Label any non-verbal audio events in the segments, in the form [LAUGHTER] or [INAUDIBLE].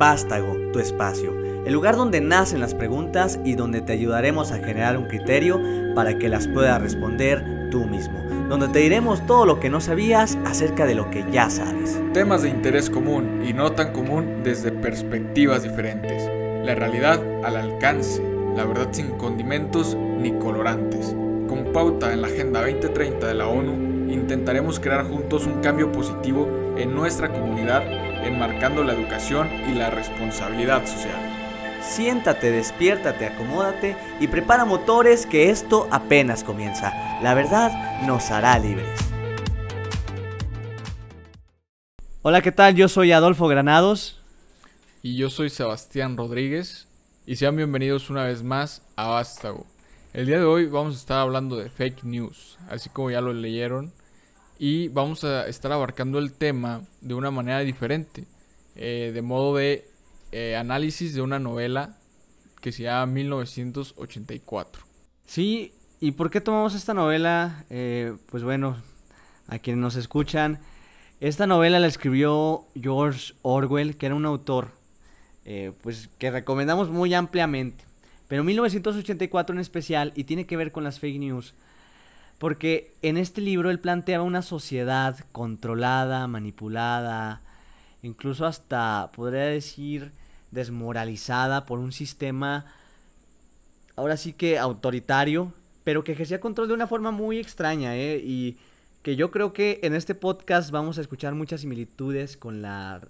Vástago, tu espacio, el lugar donde nacen las preguntas y donde te ayudaremos a generar un criterio para que las puedas responder tú mismo, donde te diremos todo lo que no sabías acerca de lo que ya sabes. Temas de interés común y no tan común desde perspectivas diferentes. La realidad al alcance, la verdad sin condimentos ni colorantes. Con pauta en la Agenda 2030 de la ONU, intentaremos crear juntos un cambio positivo en nuestra comunidad enmarcando la educación y la responsabilidad social. Siéntate, despiértate, acomódate y prepara motores que esto apenas comienza. La verdad nos hará libres. Hola, ¿qué tal? Yo soy Adolfo Granados. Y yo soy Sebastián Rodríguez. Y sean bienvenidos una vez más a Vástago. El día de hoy vamos a estar hablando de fake news, así como ya lo leyeron y vamos a estar abarcando el tema de una manera diferente, eh, de modo de eh, análisis de una novela que se llama 1984. Sí, ¿y por qué tomamos esta novela? Eh, pues bueno, a quienes nos escuchan, esta novela la escribió George Orwell, que era un autor pues que recomendamos muy ampliamente. Pero 1984 en especial, y tiene que ver con las fake news, porque en este libro él planteaba una sociedad controlada, manipulada, incluso hasta, podría decir, desmoralizada por un sistema, ahora sí que autoritario, pero que ejercía control de una forma muy extraña, ¿eh? Y que yo creo que en este podcast vamos a escuchar muchas similitudes con, la,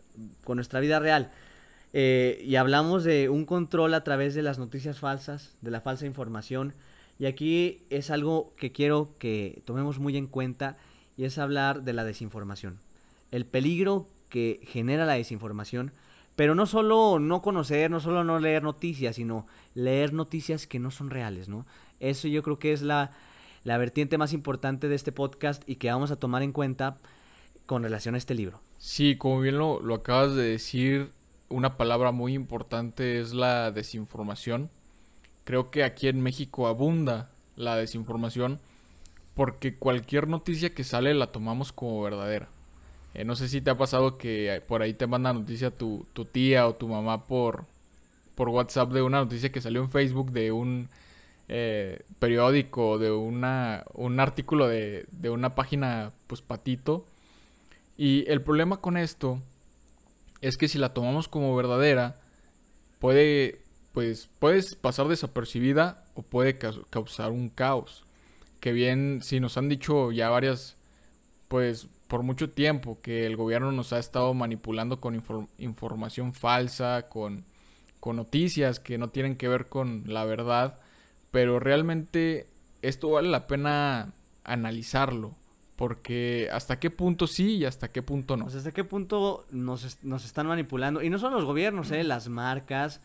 con nuestra vida real. Eh, y hablamos de un control a través de las noticias falsas, de la falsa información, y aquí es algo que quiero que tomemos muy en cuenta y es hablar de la desinformación. El peligro que genera la desinformación, pero no solo no conocer, no solo no leer noticias, sino leer noticias que no son reales, ¿no? Eso yo creo que es la, la vertiente más importante de este podcast y que vamos a tomar en cuenta con relación a este libro. Sí, como bien lo, lo acabas de decir, una palabra muy importante es la desinformación creo que aquí en México abunda la desinformación porque cualquier noticia que sale la tomamos como verdadera. Eh, no sé si te ha pasado que por ahí te manda noticia tu, tu tía o tu mamá por, por WhatsApp de una noticia que salió en Facebook de un eh, periódico, de una, un artículo de, de una página, pues patito. Y el problema con esto es que si la tomamos como verdadera, puede pues puedes pasar desapercibida o puede causar un caos. Que bien, si nos han dicho ya varias, pues por mucho tiempo que el gobierno nos ha estado manipulando con información falsa, con, con noticias que no tienen que ver con la verdad, pero realmente esto vale la pena analizarlo. Porque hasta qué punto sí y hasta qué punto no. hasta qué punto nos, nos están manipulando. Y no son los gobiernos, ¿eh? las marcas,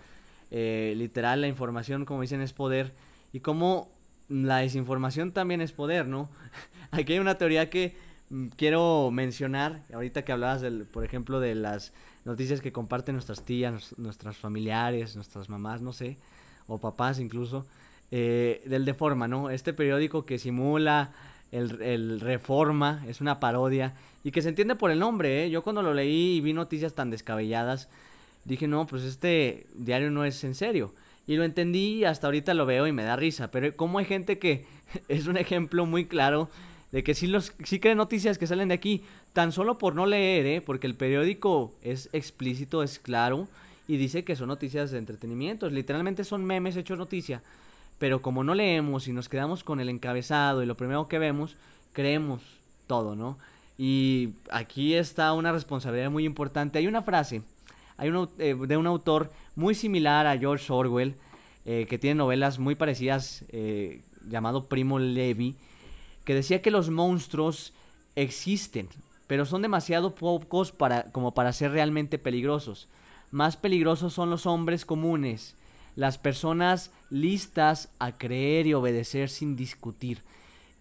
eh, literal la información, como dicen, es poder. Y como la desinformación también es poder, ¿no? [LAUGHS] Aquí hay una teoría que mm, quiero mencionar, ahorita que hablabas, del, por ejemplo, de las noticias que comparten nuestras tías, nuestras familiares, nuestras mamás, no sé, o papás incluso, eh, del Deforma, ¿no? Este periódico que simula el, el, Reforma, es una parodia, y que se entiende por el nombre, ¿eh? Yo cuando lo leí y vi noticias tan descabelladas, dije, no, pues este diario no es en serio. Y lo entendí hasta ahorita lo veo y me da risa. Pero como hay gente que [LAUGHS] es un ejemplo muy claro de que sí, los, sí creen noticias que salen de aquí, tan solo por no leer, ¿eh? porque el periódico es explícito, es claro, y dice que son noticias de entretenimiento. Literalmente son memes hechos noticia. Pero como no leemos y nos quedamos con el encabezado y lo primero que vemos, creemos todo, ¿no? Y aquí está una responsabilidad muy importante. Hay una frase hay uno, eh, de un autor muy similar a George Orwell, eh, que tiene novelas muy parecidas, eh, llamado Primo Levi, que decía que los monstruos existen, pero son demasiado pocos para, como para ser realmente peligrosos. Más peligrosos son los hombres comunes, las personas listas a creer y obedecer sin discutir.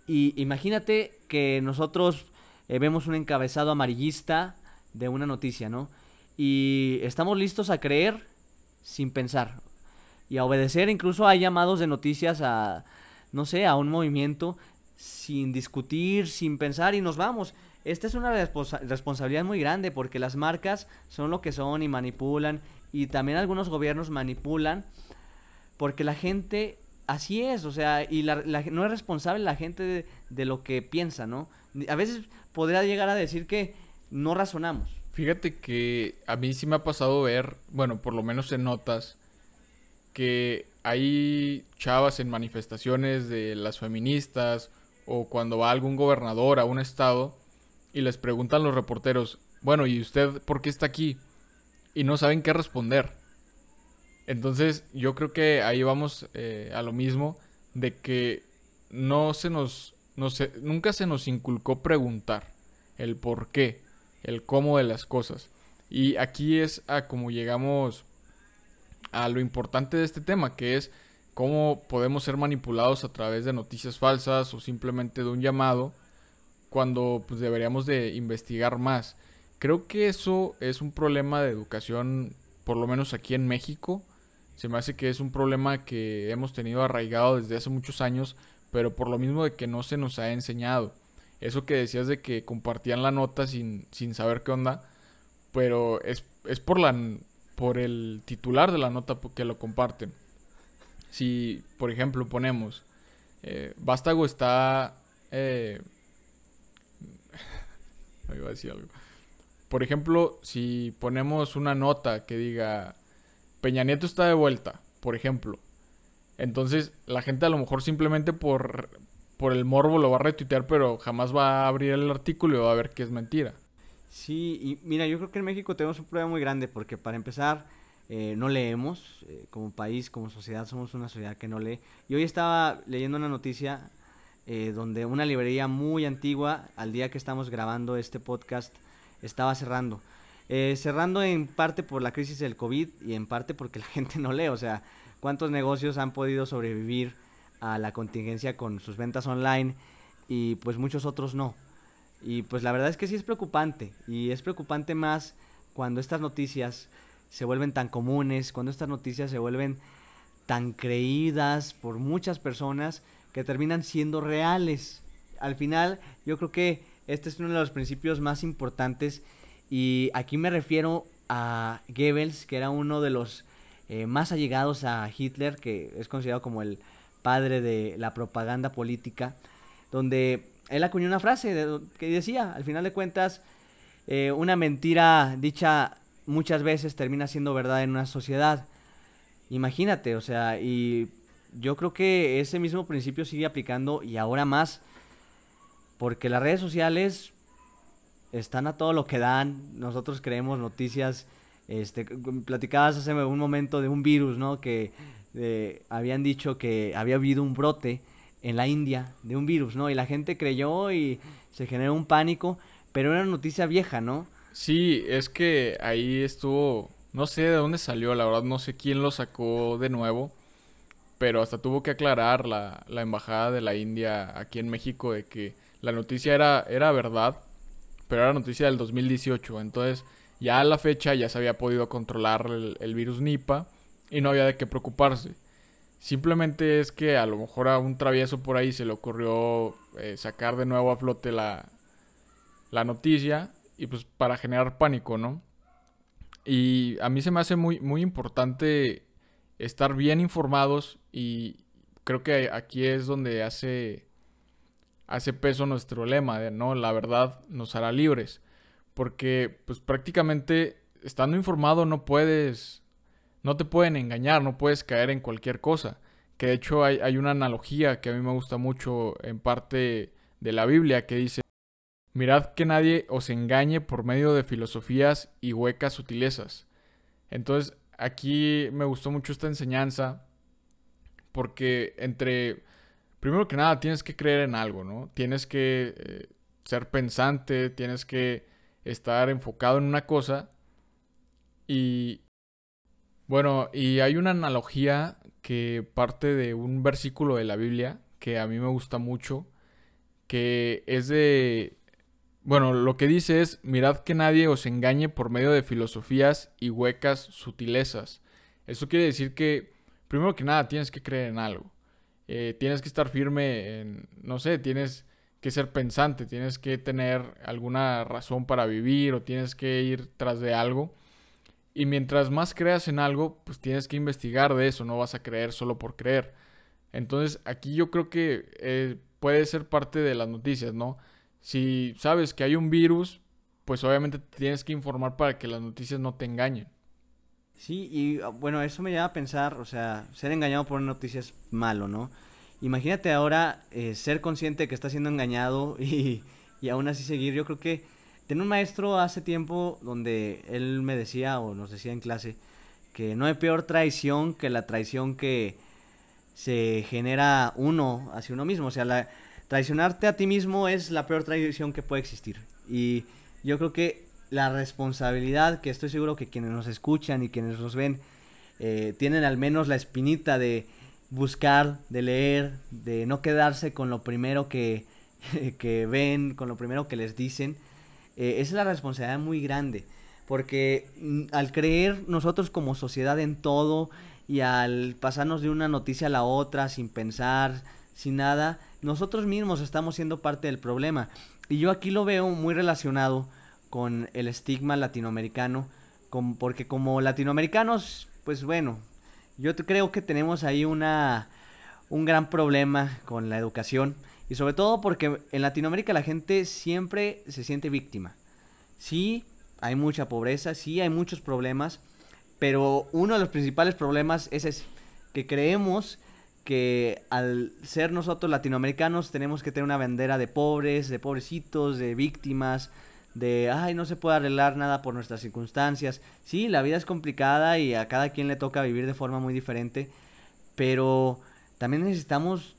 Y imagínate que nosotros vemos un encabezado amarillista de una noticia, ¿no? Y estamos listos a creer sin pensar y a obedecer. Incluso hay llamados de noticias a, no sé, a un movimiento sin discutir, sin pensar y nos vamos. Esta es una responsabilidad muy grande porque las marcas son lo que son y manipulan y también algunos gobiernos manipulan porque la gente así es, o sea, y la, no es responsable la gente de, de, lo que piensa, ¿no? A veces podría llegar a decir que no razonamos. Fíjate que a mí sí me ha pasado ver, bueno, por lo menos en notas, que hay chavas en manifestaciones de las feministas o cuando va algún gobernador a un estado y les preguntan los reporteros, bueno, ¿y usted por qué está aquí? Y no saben qué responder. Entonces yo creo que ahí vamos eh, a lo mismo de que no se nos, no nunca se nos inculcó preguntar el por qué, el cómo de las cosas. Y aquí es a como llegamos a lo importante de este tema, que es cómo podemos ser manipulados a través de noticias falsas o simplemente de un llamado cuando pues deberíamos de investigar más. Creo que eso es un problema de educación, por lo menos aquí en México. Se me hace que es un problema que hemos tenido arraigado desde hace muchos años, pero por lo mismo de que no se nos ha enseñado. Eso que decías de que compartían la nota sin, sin saber qué onda, pero es, es por, la, por el titular de la nota que lo comparten. Si, por ejemplo, ponemos, eh, Vástago está... Eh. [LAUGHS] Por ejemplo, si ponemos una nota que diga Peña Nieto está de vuelta, por ejemplo. Entonces, la gente a lo mejor simplemente por, por el morbo lo va a retuitear, pero jamás va a abrir el artículo y va a ver que es mentira. Sí, y mira, yo creo que en México tenemos un problema muy grande porque para empezar eh, no leemos, eh, como país, como sociedad, somos una sociedad que no lee. Y hoy estaba leyendo una noticia eh, donde una librería muy antigua, al día que estamos grabando este podcast, estaba cerrando. Eh, cerrando en parte por la crisis del COVID y en parte porque la [LAUGHS] gente no lee. O sea, ¿cuántos negocios han podido sobrevivir a la contingencia con sus ventas online y pues muchos otros no? Y pues la verdad es que sí es preocupante y es preocupante más cuando estas noticias se vuelven tan comunes, cuando estas noticias se vuelven tan creídas por muchas personas que terminan siendo reales. Al final, yo creo que este es uno de los principios más importantes y aquí me refiero a Goebbels, que era uno de los eh, más allegados a Hitler, que es considerado como el padre de la propaganda política, donde él acuñó una frase que decía, al final de cuentas, eh, una mentira dicha muchas veces termina siendo verdad en una sociedad. Imagínate, o sea, y yo creo que ese mismo principio sigue aplicando y ahora más, porque las redes sociales están a todo lo que dan. Nosotros creemos noticias. Este, platicabas hace un momento de un virus, ¿no? Que habían dicho que había habido un brote en la India de un virus, ¿no? Y la gente creyó y se generó un pánico, pero era noticia vieja, ¿no? Sí, es que ahí estuvo, no sé de dónde salió, la verdad no sé quién lo sacó de nuevo, pero hasta tuvo que aclarar la, la embajada de la India aquí en México de que la noticia era, era verdad, pero era noticia del 2018. Entonces, ya a la fecha ya se había podido controlar el, virus Nipah y no había de qué preocuparse. Simplemente es que a lo mejor a un travieso por ahí se le ocurrió eh, sacar de nuevo a flote la, la noticia y pues para generar pánico, ¿no? Y a mí se me hace muy, muy importante estar bien informados y creo que aquí es donde hace hace peso nuestro lema de no, la verdad nos hará libres. Porque pues prácticamente estando informado no puedes, no te pueden engañar, no puedes caer en cualquier cosa. Que de hecho hay, una analogía que a mí me gusta mucho en parte de la Biblia que dice, mirad que nadie os engañe por medio de filosofías y huecas sutilezas. Entonces aquí me gustó mucho esta enseñanza porque entre primero que nada tienes que creer en algo, ¿no? Tienes que eh, ser pensante, tienes que estar enfocado en una cosa. Y bueno, y hay una analogía que parte de un versículo de la Biblia que a mí me gusta mucho, que es de... Bueno, lo que dice es, mirad que nadie os engañe por medio de filosofías y huecas sutilezas. Eso quiere decir que, primero que nada, tienes que creer en algo. Eh, tienes que estar firme en, no sé, tienes que ser pensante, tienes que tener alguna razón para vivir o tienes que ir tras de algo. Y mientras más creas en algo, pues tienes que investigar de eso, no vas a creer solo por creer. Entonces aquí yo creo que eh, puede ser parte de las noticias, ¿no? Si sabes que hay un virus, pues obviamente tienes que informar para que las noticias no te engañen. Sí, y ah, bueno, eso me lleva a pensar, o sea, ser engañado por una noticia es malo, ¿no? Imagínate ahora eh, ser consciente de que estás siendo engañado [LAUGHS] y, y aún así seguir. Yo creo que tenía un maestro hace tiempo donde él me decía o nos decía en clase que no hay peor traición que la traición que se genera uno hacia uno mismo. O sea, la, traicionarte a ti mismo es la peor traición que puede existir. Y yo creo que la responsabilidad que estoy seguro que quienes nos escuchan y quienes nos ven eh, tienen al menos la espinita de buscar, de leer, de no quedarse con lo primero que, [LAUGHS] que ven, con lo primero que les dicen. Eh, es la responsabilidad muy grande. Porque mm, al creer nosotros como sociedad en todo y al pasarnos de una noticia a la otra sin pensar, sin nada, nosotros mismos estamos siendo parte del problema. Y yo aquí lo veo muy relacionado con el estigma latinoamericano, porque como latinoamericanos, pues bueno, yo creo que tenemos ahí una, un gran problema con la educación y sobre todo porque en Latinoamérica la gente siempre se siente víctima. Sí, hay mucha pobreza, sí, hay muchos problemas, pero uno de los principales problemas es que creemos que al ser nosotros latinoamericanos tenemos que tener una bandera de pobres, de pobrecitos, de víctimas, de, ay, no se puede arreglar nada por nuestras circunstancias. Sí, la vida es complicada y a cada quien le toca vivir de forma muy diferente, pero también necesitamos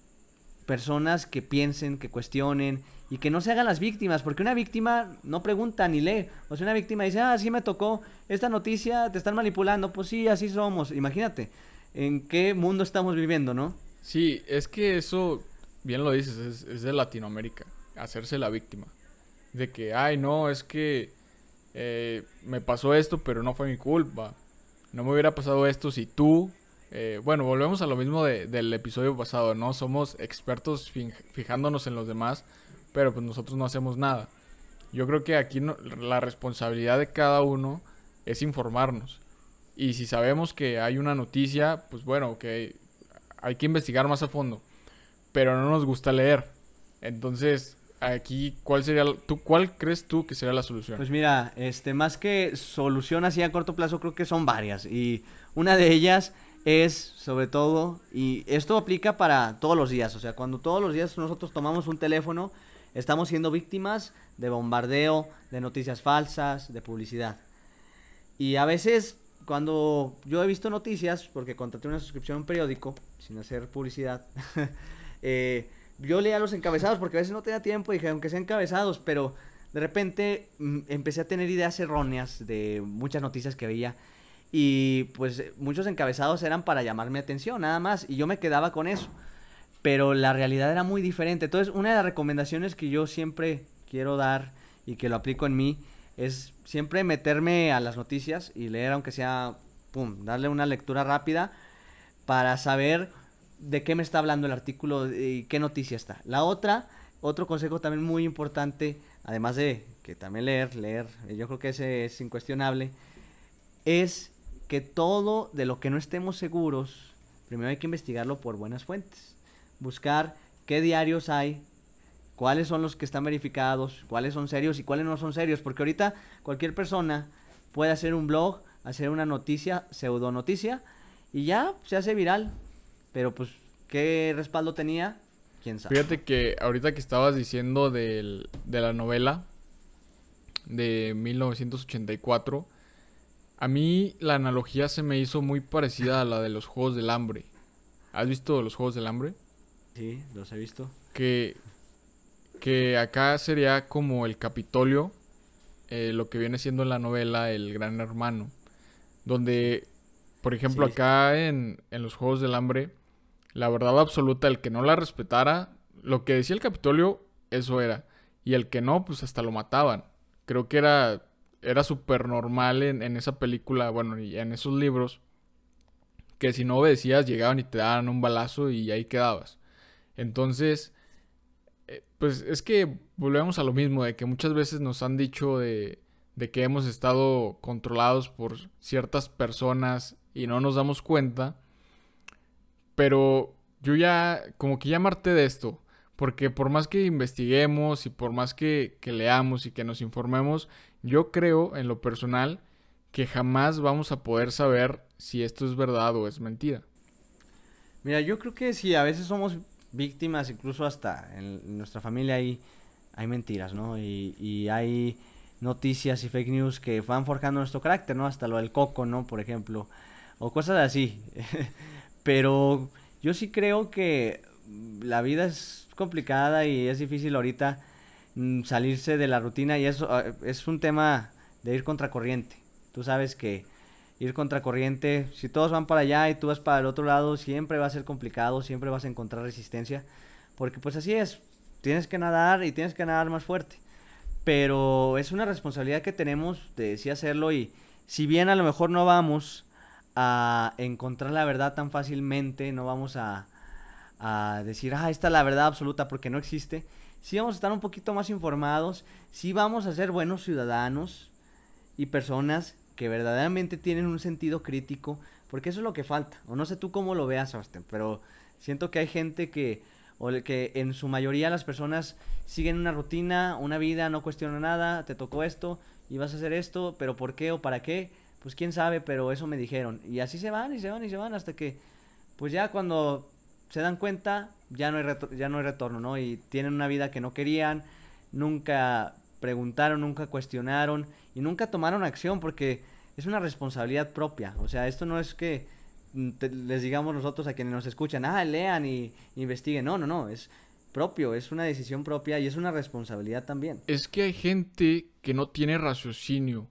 personas que piensen, que cuestionen y que no se hagan las víctimas, porque una víctima no pregunta ni lee. O sea, una víctima dice, ah, sí me tocó esta noticia, te están manipulando. Pues sí, así somos. Imagínate en qué mundo estamos viviendo, ¿no? Sí, es que eso, bien lo dices, es, de Latinoamérica, hacerse la víctima. De que, ay, no, es que eh, me pasó esto, pero no fue mi culpa. No me hubiera pasado esto si tú eh, bueno, volvemos a lo mismo del episodio pasado, ¿no? Somos expertos fijándonos en los demás, pero pues nosotros no hacemos nada. Yo creo que aquí la responsabilidad de cada uno es informarnos. Y si sabemos que hay una noticia, pues bueno, que hay que investigar más a fondo. Pero no nos gusta leer. Entonces, aquí, ¿cuál sería, tú, cuál crees tú que sería la solución? Pues mira, este, más que solución así a corto plazo, creo que son varias. Y una de ellas es sobre todo, y esto aplica para todos los días, o sea, cuando todos los días nosotros tomamos un teléfono, estamos siendo víctimas de bombardeo, de noticias falsas, de publicidad. Y a veces, cuando yo he visto noticias, porque contraté una suscripción a un periódico, sin hacer publicidad, [LAUGHS] eh, yo leía los encabezados, porque a veces no tenía tiempo y dije, aunque sean encabezados, pero de repente mm, empecé a tener ideas erróneas de muchas noticias que veía y pues muchos encabezados eran para llamar mi atención, nada más. Y yo me quedaba con eso. Pero la realidad era muy diferente. Entonces, una de las recomendaciones que yo siempre quiero dar y que lo aplico en mí es siempre meterme a las noticias y leer, aunque sea, pum, darle una lectura rápida para saber de qué me está hablando el artículo y qué noticia está. La otra, otro consejo también muy importante, además de que también leer, leer, yo creo que ese es incuestionable, es que todo de lo que no estemos seguros, primero hay que investigarlo por buenas fuentes. Buscar qué diarios hay, cuáles son los que están verificados, cuáles son serios y cuáles no son serios. Porque ahorita cualquier persona puede hacer un blog, hacer una noticia, pseudo noticia, y ya se hace viral. Pero pues, ¿qué respaldo tenía? ¿Quién sabe? Fíjate que ahorita que estabas diciendo de la novela de 1984, a mí la analogía se me hizo muy parecida a la de los Juegos del Hambre. ¿Has visto los Juegos del Hambre? Sí, los he visto. Que, que acá sería como el Capitolio, eh, lo que viene siendo en la novela El Gran Hermano. Donde, por ejemplo, acá en, en los Juegos del Hambre, la verdad absoluta, el que no la respetara, lo que decía el Capitolio, eso era. Y el que no, pues hasta lo mataban. Creo que era era súper normal en, esa película, bueno, y en esos libros, que si no obedecías llegaban y te daban un balazo y ahí quedabas. Entonces, eh, pues es que volvemos a lo mismo, de que muchas veces nos han dicho de, de que hemos estado controlados por ciertas personas y no nos damos cuenta. Pero yo ya, como que ya marté de esto. Porque por más que investiguemos y por más que, que leamos y que nos informemos, yo creo en lo personal que jamás vamos a poder saber si esto es verdad o es mentira. Mira, yo creo que si a veces somos víctimas, incluso hasta en nuestra familia hay, hay mentiras, ¿no? Y, y hay noticias y fake news que van forjando nuestro carácter, ¿no? Hasta lo del coco, ¿no? Por ejemplo, o cosas así. [LAUGHS] Pero yo sí creo que la vida es complicada y es difícil ahorita salirse de la rutina y eso ah, es un tema de ir contracorriente. Tú sabes que ir contracorriente, si todos van para allá y tú vas para el otro lado, siempre va a ser complicado, siempre vas a encontrar resistencia, porque pues así es, tienes que nadar y tienes que nadar más fuerte. Pero es una responsabilidad que tenemos de sí hacerlo y si bien a lo mejor no vamos a encontrar la verdad tan fácilmente, no vamos a, a decir, ah, esta es la verdad absoluta porque no existe, sí vamos a estar un poquito más informados, sí vamos a ser buenos ciudadanos y personas que verdaderamente tienen un sentido crítico, porque eso es lo que falta. O no sé tú cómo lo veas, Austin, pero siento que hay gente que, o que en su mayoría las personas siguen una rutina, una vida, no cuestionan nada, te tocó esto y vas a hacer esto, pero ¿por qué o para qué? Pues quién sabe, pero eso me dijeron. Y así se van y se van y se van hasta que, pues ya cuando se dan cuenta, ya no hay, ya no hay retorno, ¿no? Y tienen una vida que no querían, nunca preguntaron, nunca cuestionaron y nunca tomaron acción porque es una responsabilidad propia. O sea, esto no es que mm, les digamos nosotros a quienes nos escuchan, ah, lean y investiguen. No, no, no, es propio, es una decisión propia y es una responsabilidad también. Es que hay gente que no tiene raciocinio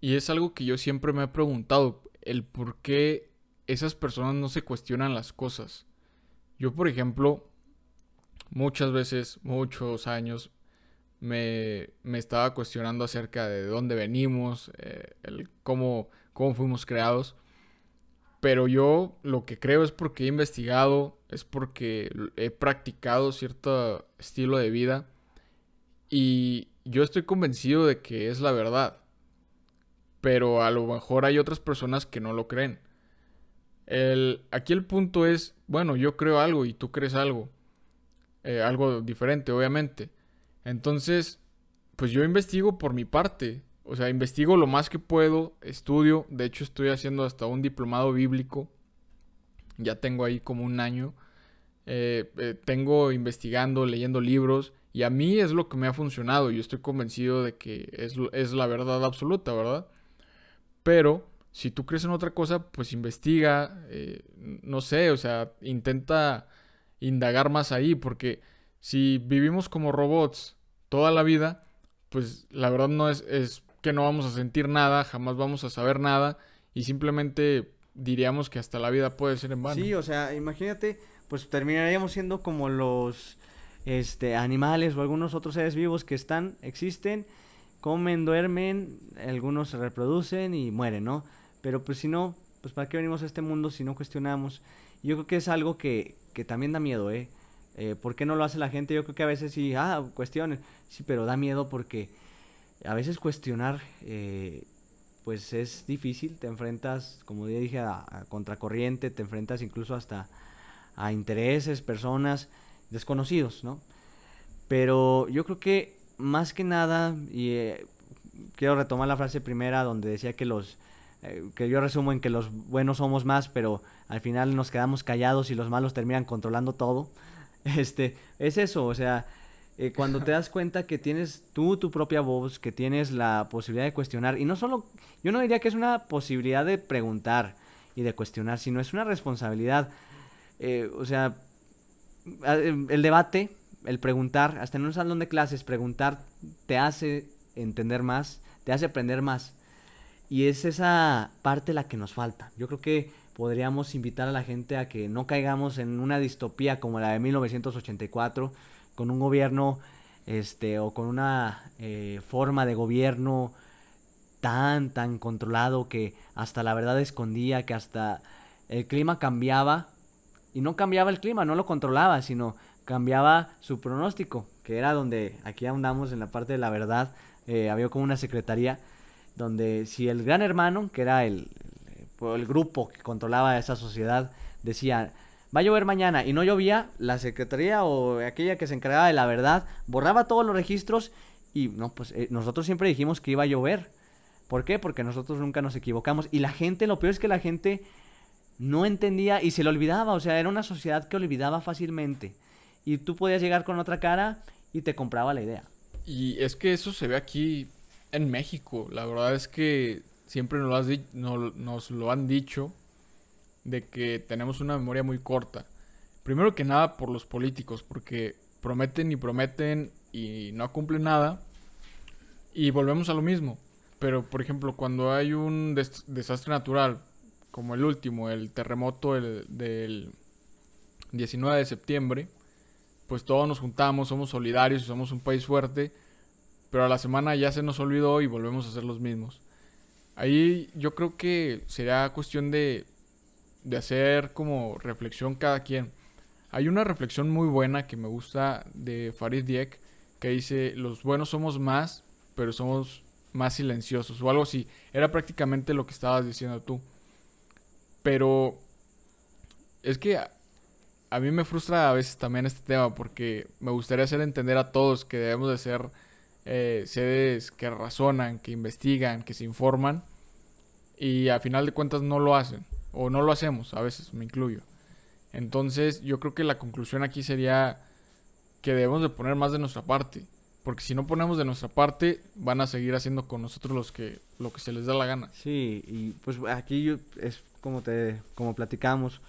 y es algo que yo siempre me he preguntado, el por qué esas personas no se cuestionan las cosas. Yo, por ejemplo, muchas veces, muchos años, me, estaba cuestionando acerca de dónde venimos, eh, cómo, cómo fuimos creados. Pero yo lo que creo es porque he investigado, es porque he practicado cierto estilo de vida y yo estoy convencido de que es la verdad. Pero a lo mejor hay otras personas que no lo creen. El, aquí el punto es, bueno, yo creo algo y tú crees algo. Eh, algo diferente, obviamente. Entonces, pues yo investigo por mi parte. O sea, investigo lo más que puedo, estudio. De hecho, estoy haciendo hasta un diplomado bíblico. Ya tengo ahí como un año. Eh, eh, tengo investigando, leyendo libros. Y a mí es lo que me ha funcionado. Yo estoy convencido de que es, es la verdad absoluta, ¿verdad? Pero si tú crees en otra cosa, pues investiga. Eh, no sé, o sea, intenta indagar más ahí. Porque si vivimos como robots toda la vida, pues la verdad no es, es que no vamos a sentir nada, jamás vamos a saber nada y simplemente diríamos que hasta la vida puede ser en vano. Sí, o sea, imagínate, pues terminaríamos siendo como los este animales o algunos otros seres vivos que están, existen, comen, duermen, algunos se reproducen y mueren, ¿no? Pero pues si no, pues para qué venimos a este mundo si no cuestionamos. Yo creo que es algo que, que también da miedo, ¿eh? Eh, ¿Por qué no lo hace la gente? Yo creo que a veces sí, ah, cuestiones, sí, pero da miedo porque a veces cuestionar, eh, pues es difícil, te enfrentas, como ya dije, a, contracorriente, te enfrentas incluso hasta a intereses, personas desconocidos, ¿no? Pero yo creo que más que nada, y eh, quiero retomar la frase primera donde decía que los, que yo resumo en que los buenos somos más, pero al final nos quedamos callados y los malos terminan controlando todo. [LAUGHS] Este, es eso, o sea, eh, cuando te das cuenta que tienes tú tu propia voz, que tienes la posibilidad de cuestionar, y no solo, yo no diría que es una posibilidad de preguntar y de cuestionar, sino es una responsabilidad. Eh, o sea, el debate, el preguntar, hasta en un salón de clases, preguntar te hace entender más, te hace aprender más. Y es esa parte la que nos falta. Yo creo que podríamos invitar a la gente a que no caigamos en una distopía como la de 1984, con un gobierno este, o con una eh, forma de gobierno tan, tan controlado que hasta la verdad escondía, que hasta el clima cambiaba, y no cambiaba el clima, no lo controlaba, sino cambiaba su pronóstico, que era donde aquí andamos en la parte de la verdad, eh, había como una secretaría donde si el gran hermano, que era el, el, grupo que controlaba esa sociedad, decía, va a llover mañana y no llovía, la secretaría o aquella que se encargaba de la verdad borraba todos los registros y no, pues eh, nosotros siempre dijimos que iba a llover. ¿Por qué? Porque nosotros nunca nos equivocamos. Y la gente, lo peor es que la gente no entendía y se le olvidaba. O sea, era una sociedad que olvidaba fácilmente. Y tú podías llegar con otra cara y te compraba la idea. Y es que eso se ve aquí en México. La verdad es que siempre nos lo han dicho de que tenemos una memoria muy corta. Primero que nada por los políticos, porque prometen y prometen y no cumplen nada. Y volvemos a lo mismo. Pero, por ejemplo, cuando hay un desastre natural, como el último, el terremoto del 19 de septiembre, pues todos nos juntamos, somos solidarios y somos un país fuerte, pero a la semana ya se nos olvidó y volvemos a ser los mismos. Ahí yo creo que sería cuestión de, de hacer como reflexión cada quien. Hay una reflexión muy buena que me gusta de Farid Diek que dice, los buenos somos más, pero somos más silenciosos o algo así. Era prácticamente lo que estabas diciendo tú. Pero es que a, mí me frustra a veces también este tema porque me gustaría hacer entender a todos que debemos de ser eh, seres que razonan, que investigan, que se informan y a final de cuentas no lo hacen o no lo hacemos, a veces me incluyo. Entonces yo creo que la conclusión aquí sería que debemos de poner más de nuestra parte. Porque si no ponemos de nuestra parte, van a seguir haciendo con nosotros los que, lo que se les da la gana. Sí, y pues aquí es como te, como platicamos,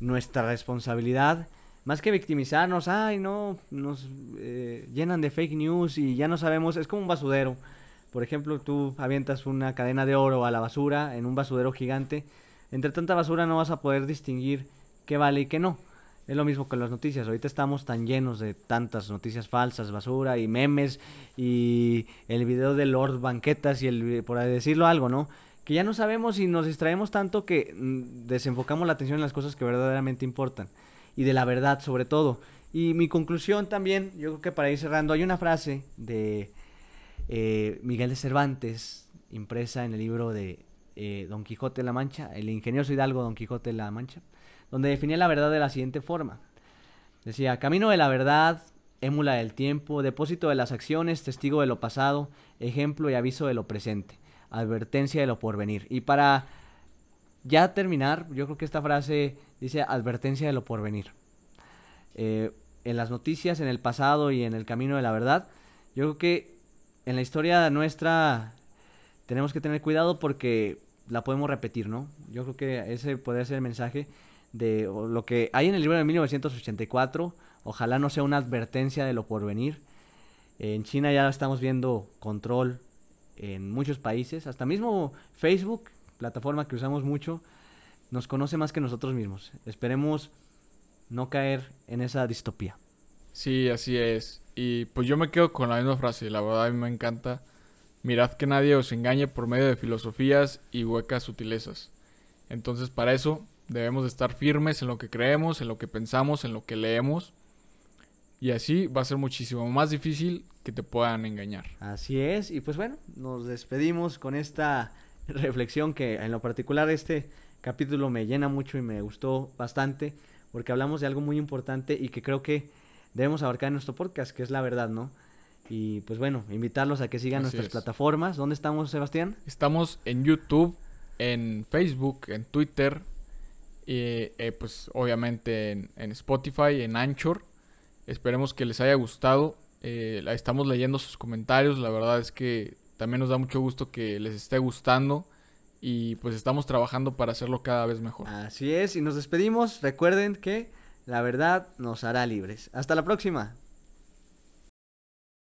nuestra responsabilidad, más que victimizarnos, ay no, nos eh, llenan de fake news y ya no sabemos, es como un basurero. Por ejemplo, tú avientas una cadena de oro a la basura en un basurero gigante. Entre tanta basura no vas a poder distinguir qué vale y qué no. Es lo mismo con las noticias. Ahorita estamos tan llenos de tantas noticias falsas, basura y memes y el video de Lord Banquetas y el por decirlo algo, ¿no? Que ya no sabemos y nos distraemos tanto que mm, desenfocamos la atención en las cosas que verdaderamente importan y de la verdad sobre todo. Y mi conclusión también, yo creo que para ir cerrando, hay una frase de eh, Miguel de Cervantes impresa en el libro de eh, Don Quijote de la Mancha, el ingenioso hidalgo Don Quijote de la Mancha donde definía la verdad de la siguiente forma. Decía, camino de la verdad, émula del tiempo, depósito de las acciones, testigo de lo pasado, ejemplo y aviso de lo presente, advertencia de lo porvenir. Y para ya terminar, yo creo que esta frase dice advertencia de lo porvenir. Eh, en las noticias, en el pasado y en el camino de la verdad, yo creo que en la historia nuestra tenemos que tener cuidado porque la podemos repetir, ¿no? Yo creo que ese podría ser el mensaje de lo que hay en el libro de 1984. Ojalá no sea una advertencia de lo porvenir. En China ya estamos viendo control en muchos países, hasta mismo Facebook, plataforma que usamos mucho, nos conoce más que nosotros mismos. Esperemos no caer en esa distopía. Sí, así es. Y pues yo me quedo con la misma frase, la verdad a mí me encanta. Mirad que nadie os engañe por medio de filosofías y huecas sutilezas. Entonces para eso Debemos estar firmes en lo que creemos, en lo que pensamos, en lo que leemos. Y así va a ser muchísimo más difícil que te puedan engañar. Así es. Y pues bueno, nos despedimos con esta [LAUGHS] reflexión que en lo particular este capítulo me llena mucho y me gustó bastante porque hablamos de algo muy importante y que creo que debemos abarcar en nuestro podcast, que es la verdad, ¿no? Y pues bueno, invitarlos a que sigan nuestras plataformas. ¿Dónde estamos, Sebastián? Estamos en YouTube, en Facebook, en Twitter, y eh, pues obviamente en, Spotify, en Anchor. Esperemos que les haya gustado. Eh, estamos leyendo sus comentarios. La verdad es que también nos da mucho gusto que les esté gustando. Y pues estamos trabajando para hacerlo cada vez mejor. Así es, y nos despedimos. Recuerden que la verdad nos hará libres. Hasta la próxima.